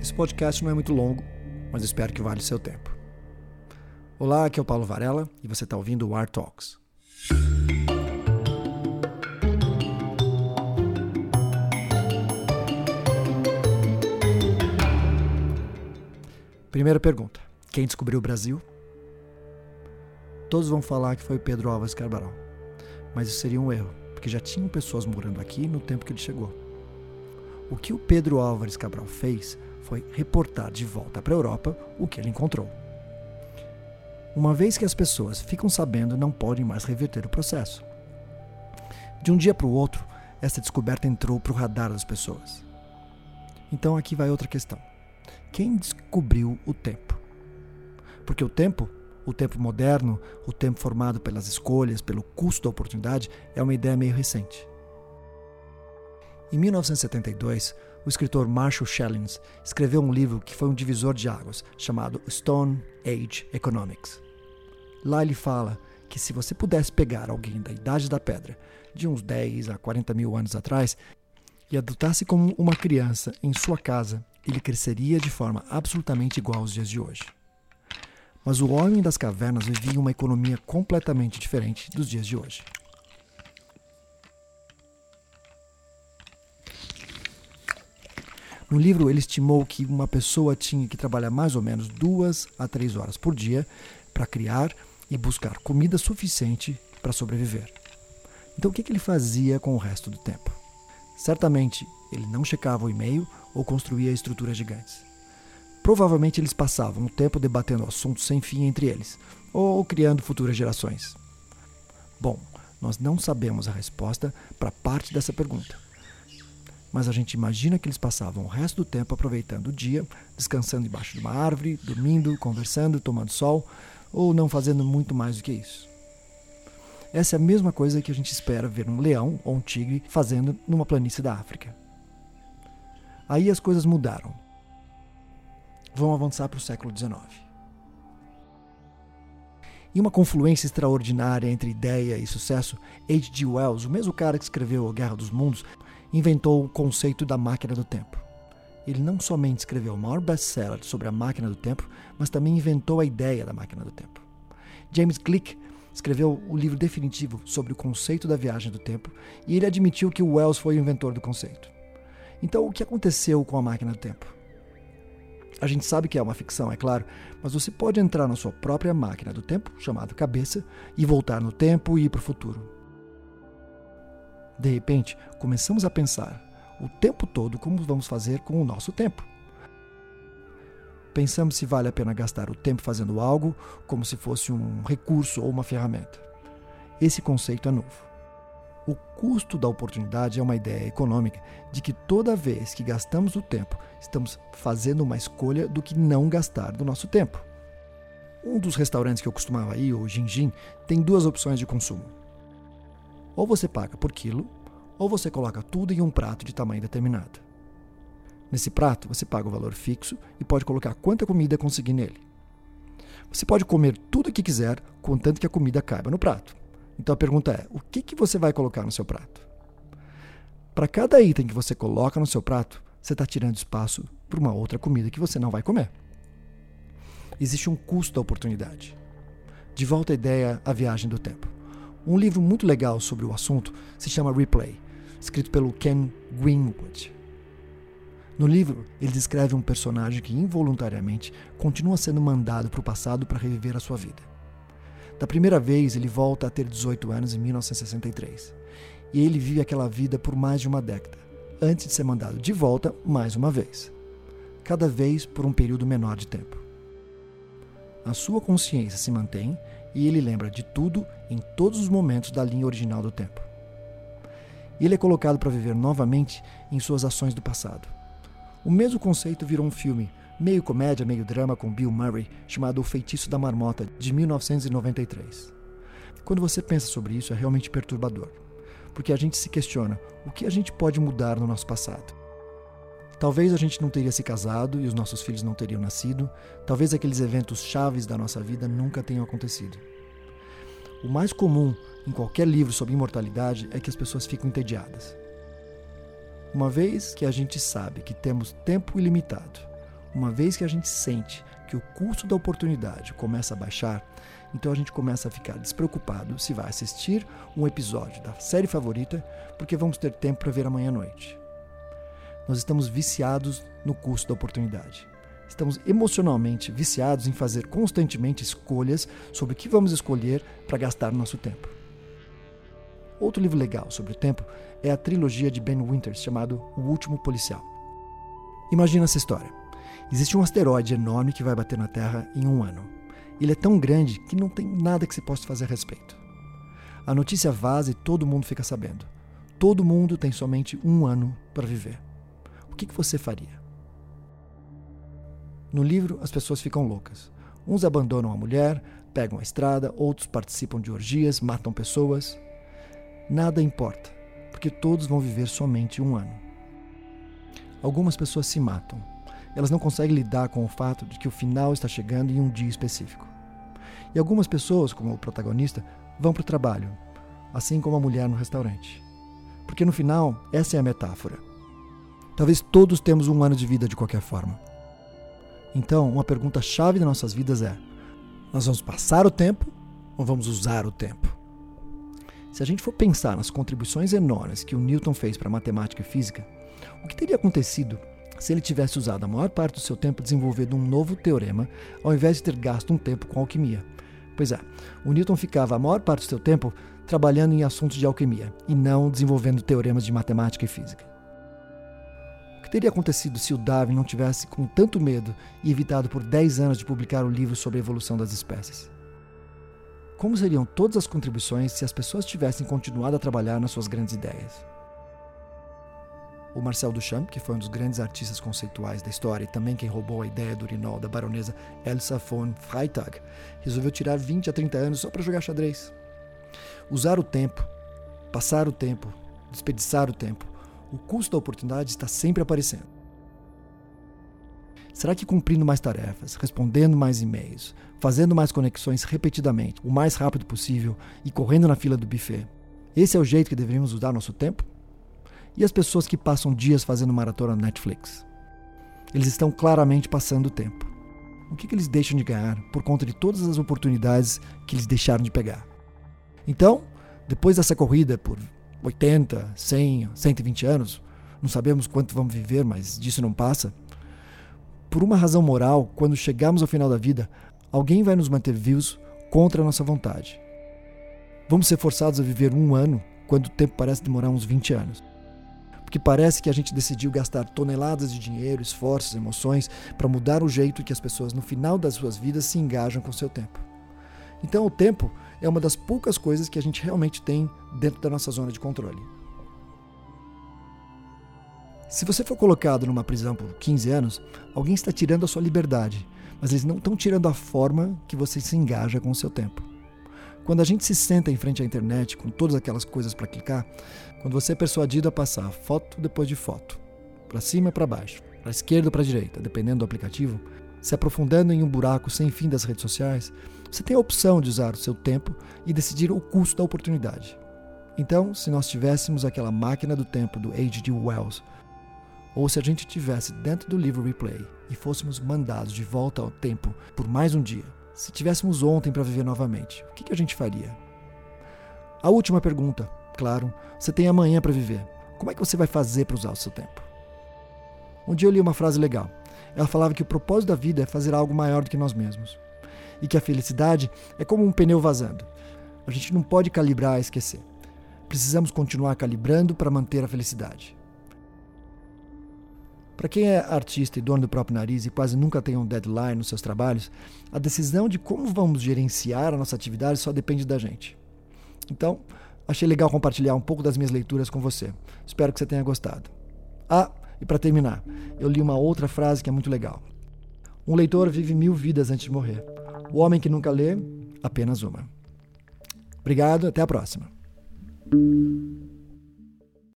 Esse podcast não é muito longo, mas espero que valha o seu tempo. Olá, aqui é o Paulo Varela e você está ouvindo o Art Talks. Primeira pergunta: quem descobriu o Brasil? Todos vão falar que foi Pedro Álvares Cabral, mas isso seria um erro, porque já tinham pessoas morando aqui no tempo que ele chegou. O que o Pedro Álvares Cabral fez foi reportar de volta para a Europa o que ele encontrou. Uma vez que as pessoas ficam sabendo, não podem mais reverter o processo. De um dia para o outro, essa descoberta entrou para o radar das pessoas. Então aqui vai outra questão. Quem descobriu o tempo? Porque o tempo, o tempo moderno, o tempo formado pelas escolhas, pelo custo da oportunidade, é uma ideia meio recente. Em 1972, o escritor Marshall Shellings escreveu um livro que foi um divisor de águas, chamado Stone Age Economics. Lá ele fala que se você pudesse pegar alguém da Idade da Pedra, de uns 10 a 40 mil anos atrás, e adotasse como uma criança em sua casa, ele cresceria de forma absolutamente igual aos dias de hoje. Mas o homem das cavernas vivia uma economia completamente diferente dos dias de hoje. No livro, ele estimou que uma pessoa tinha que trabalhar mais ou menos duas a três horas por dia para criar e buscar comida suficiente para sobreviver. Então, o que, ele fazia com o resto do tempo? Certamente, ele não checava o e-mail ou construía estruturas gigantes. Provavelmente, eles passavam o tempo debatendo assuntos sem fim entre eles ou criando futuras gerações. Bom, nós não sabemos a resposta para parte dessa pergunta mas a gente imagina que eles passavam o resto do tempo aproveitando o dia, descansando debaixo de uma árvore, dormindo, conversando, tomando sol, ou não fazendo muito mais do que isso. Essa é a mesma coisa que a gente espera ver um leão ou um tigre fazendo numa planície da África. Aí as coisas mudaram. Vão avançar para o século XIX. Em uma confluência extraordinária entre ideia e sucesso, H.G. Wells, o mesmo cara que escreveu A Guerra dos Mundos, inventou o conceito da máquina do tempo. Ele não somente escreveu o maior best-seller sobre a máquina do tempo, mas também inventou a ideia da máquina do tempo. James Glick escreveu o livro definitivo sobre o conceito da viagem do tempo e ele admitiu que Wells foi o inventor do conceito. Então, o que aconteceu com a máquina do tempo? A gente sabe que é uma ficção, é claro, mas você pode entrar na sua própria máquina do tempo, chamada cabeça, e voltar no tempo e ir para o futuro. De repente, começamos a pensar o tempo todo como vamos fazer com o nosso tempo. Pensamos se vale a pena gastar o tempo fazendo algo como se fosse um recurso ou uma ferramenta. Esse conceito é novo. O custo da oportunidade é uma ideia econômica de que toda vez que gastamos o tempo, estamos fazendo uma escolha do que não gastar do nosso tempo. Um dos restaurantes que eu costumava ir, o Jinjin, tem duas opções de consumo ou você paga por quilo, ou você coloca tudo em um prato de tamanho determinado. Nesse prato, você paga o valor fixo e pode colocar quanta comida conseguir nele. Você pode comer tudo o que quiser, contanto que a comida caiba no prato. Então a pergunta é: o que, que você vai colocar no seu prato? Para cada item que você coloca no seu prato, você está tirando espaço para uma outra comida que você não vai comer. Existe um custo da oportunidade. De volta à ideia, a viagem do tempo. Um livro muito legal sobre o assunto se chama Replay, escrito pelo Ken Greenwood. No livro, ele descreve um personagem que involuntariamente continua sendo mandado para o passado para reviver a sua vida. Da primeira vez, ele volta a ter 18 anos em 1963. E ele vive aquela vida por mais de uma década, antes de ser mandado de volta mais uma vez. Cada vez por um período menor de tempo. A sua consciência se mantém e ele lembra de tudo em todos os momentos da linha original do tempo. Ele é colocado para viver novamente em suas ações do passado. O mesmo conceito virou um filme, meio comédia, meio drama, com Bill Murray, chamado O Feitiço da Marmota, de 1993. Quando você pensa sobre isso, é realmente perturbador, porque a gente se questiona o que a gente pode mudar no nosso passado. Talvez a gente não teria se casado e os nossos filhos não teriam nascido. Talvez aqueles eventos chaves da nossa vida nunca tenham acontecido. O mais comum em qualquer livro sobre imortalidade é que as pessoas ficam entediadas. Uma vez que a gente sabe que temos tempo ilimitado, Uma vez que a gente sente que o custo da oportunidade começa a baixar, então a gente começa a ficar despreocupado se vai assistir um episódio da série favorita, porque vamos ter tempo para ver amanhã à noite. Nós estamos viciados no custo da oportunidade. Estamos emocionalmente viciados em fazer constantemente escolhas sobre o que vamos escolher para gastar nosso tempo. Outro livro legal sobre o tempo é a trilogia de Ben Winters chamado O Último Policial. Imagina essa história. Existe um asteroide enorme que vai bater na Terra em um ano. Ele é tão grande que não tem nada que se possa fazer a respeito. A notícia vaza e todo mundo fica sabendo. Todo mundo tem somente um ano para viver. Que, que você faria? No livro, as pessoas ficam loucas. Uns abandonam a mulher, pegam a estrada, outros participam de orgias, matam pessoas. Nada importa, porque todos vão viver somente um ano. Algumas pessoas se matam. Elas não conseguem lidar com o fato de que o final está chegando em um dia específico. E algumas pessoas, como o protagonista, vão para o trabalho, assim como a mulher no restaurante. Porque no final, essa é a metáfora. Talvez todos temos um ano de vida de qualquer forma. Então, uma pergunta chave das nossas vidas é: nós vamos passar o tempo ou vamos usar o tempo? Se a gente for pensar nas contribuições enormes que o Newton fez para a matemática e física, o que teria acontecido se ele tivesse usado a maior parte do seu tempo desenvolvendo um novo teorema, ao invés de ter gasto um tempo com alquimia? Pois é, o Newton ficava a maior parte do seu tempo trabalhando em assuntos de alquimia e não desenvolvendo teoremas de matemática e física que teria acontecido se o Darwin não tivesse com tanto medo e evitado por 10 anos de publicar o livro sobre a evolução das espécies? Como seriam todas as contribuições se as pessoas tivessem continuado a trabalhar nas suas grandes ideias? O Marcel Duchamp, que foi um dos grandes artistas conceituais da história e também quem roubou a ideia do urinol da baronesa Elsa von Freytag, resolveu tirar 20 a 30 anos só para jogar xadrez. Usar o tempo, passar o tempo, desperdiçar o tempo, o custo da oportunidade está sempre aparecendo. Será que cumprindo mais tarefas, respondendo mais e-mails, fazendo mais conexões repetidamente, o mais rápido possível e correndo na fila do buffet, esse é o jeito que deveríamos usar nosso tempo? E as pessoas que passam dias fazendo maratona no Netflix? Eles estão claramente passando o tempo. O que, que eles deixam de ganhar por conta de todas as oportunidades que eles deixaram de pegar? Então, depois dessa corrida por 80, 100, 120 anos, não sabemos quanto vamos viver, mas disso não passa. Por uma razão moral, quando chegarmos ao final da vida, alguém vai nos manter vivos contra a nossa vontade. Vamos ser forçados a viver um ano quando o tempo parece demorar uns 20 anos. Porque parece que a gente decidiu gastar toneladas de dinheiro, esforços, emoções para mudar o jeito que as pessoas no final das suas vidas se engajam com o seu tempo. Então, o tempo é uma das poucas coisas que a gente realmente tem dentro da nossa zona de controle. Se você for colocado numa prisão por 15 anos, alguém está tirando a sua liberdade, mas eles não estão tirando a forma que você se engaja com o seu tempo. Quando a gente se senta em frente à internet com todas aquelas coisas para clicar, quando você é persuadido a passar foto depois de foto, para cima e para baixo, para esquerda ou para direita, dependendo do aplicativo, se aprofundando em um buraco sem fim das redes sociais, você tem a opção de usar o seu tempo e decidir o custo da oportunidade. Então, se nós tivéssemos aquela máquina do tempo do H.G. Wells, ou se a gente tivesse dentro do livro Replay e fôssemos mandados de volta ao tempo por mais um dia, se tivéssemos ontem para viver novamente, o que, a gente faria? A última pergunta, claro, você tem amanhã para viver. Como é que você vai fazer para usar o seu tempo? Um dia eu li uma frase legal. Ela falava que o propósito da vida é fazer algo maior do que nós mesmos. E que a felicidade é como um pneu vazando. A gente não pode calibrar e esquecer. Precisamos continuar calibrando para manter a felicidade. Para quem é artista e dono do próprio nariz e quase nunca tem um deadline nos seus trabalhos, a decisão de como vamos gerenciar a nossa atividade só depende da gente. Então, achei legal compartilhar um pouco das minhas leituras com você. Espero que você tenha gostado. Ah, e para terminar, eu li uma outra frase que é muito legal. Um leitor vive mil vidas antes de morrer. O homem que nunca lê, apenas uma. Obrigado, até a próxima.